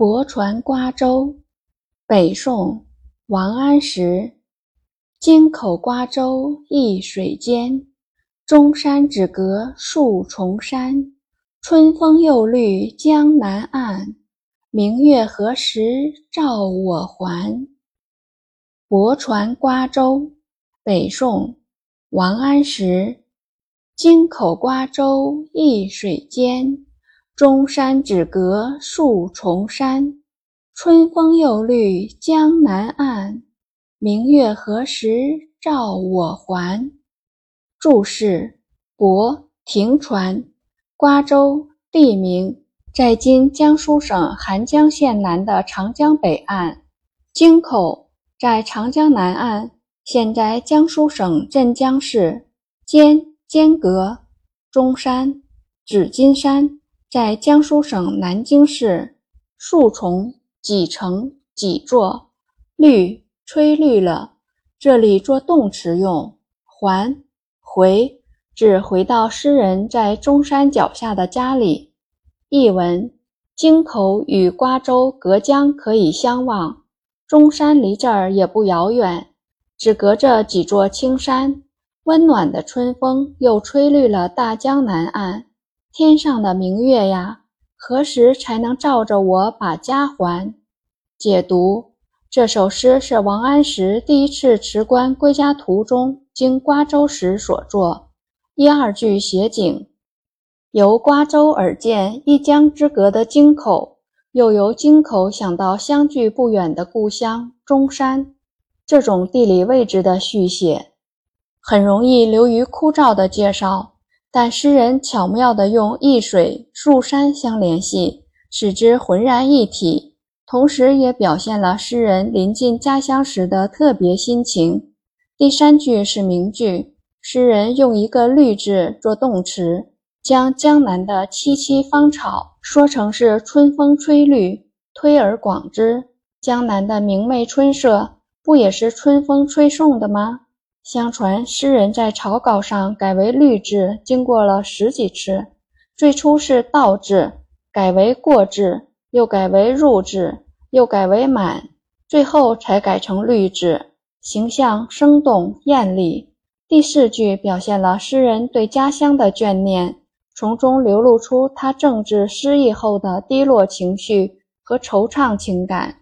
泊船瓜洲，北宋，王安石。京口瓜洲一水间，中山只隔数重山。春风又绿江南岸，明月何时照我还？泊船瓜洲，北宋，王安石。京口瓜洲一水间。中山只隔数重山，春风又绿江南岸，明月何时照我还？注释：泊停船，瓜洲地名，在今江苏省韩江县南的长江北岸。京口在长江南岸，现在江苏省镇江市。间间隔，中山紫金山。在江苏省南京市，数重几成几座，绿吹绿了。这里做动词用。还回指回到诗人在中山脚下的家里。译文：京口与瓜洲隔江可以相望，中山离这儿也不遥远，只隔着几座青山。温暖的春风又吹绿了大江南岸。天上的明月呀，何时才能照着我把家还？解读：这首诗是王安石第一次辞官归家途中经瓜州时所作。一二句写景：由瓜州而见一江之隔的京口，又由京口想到相距不远的故乡中山。这种地理位置的续写，很容易流于枯燥的介绍。但诗人巧妙地用易水、树山相联系，使之浑然一体，同时也表现了诗人临近家乡时的特别心情。第三句是名句，诗人用一个“绿”字做动词，将江南的萋萋芳草说成是春风吹绿，推而广之。江南的明媚春色，不也是春风吹送的吗？相传诗人在草稿上改为“绿”字，经过了十几次。最初是“倒”字，改为“过”字，又改为“入”字，又改为“满”，最后才改成“绿”字，形象生动艳丽。第四句表现了诗人对家乡的眷念，从中流露出他政治失意后的低落情绪和惆怅情感。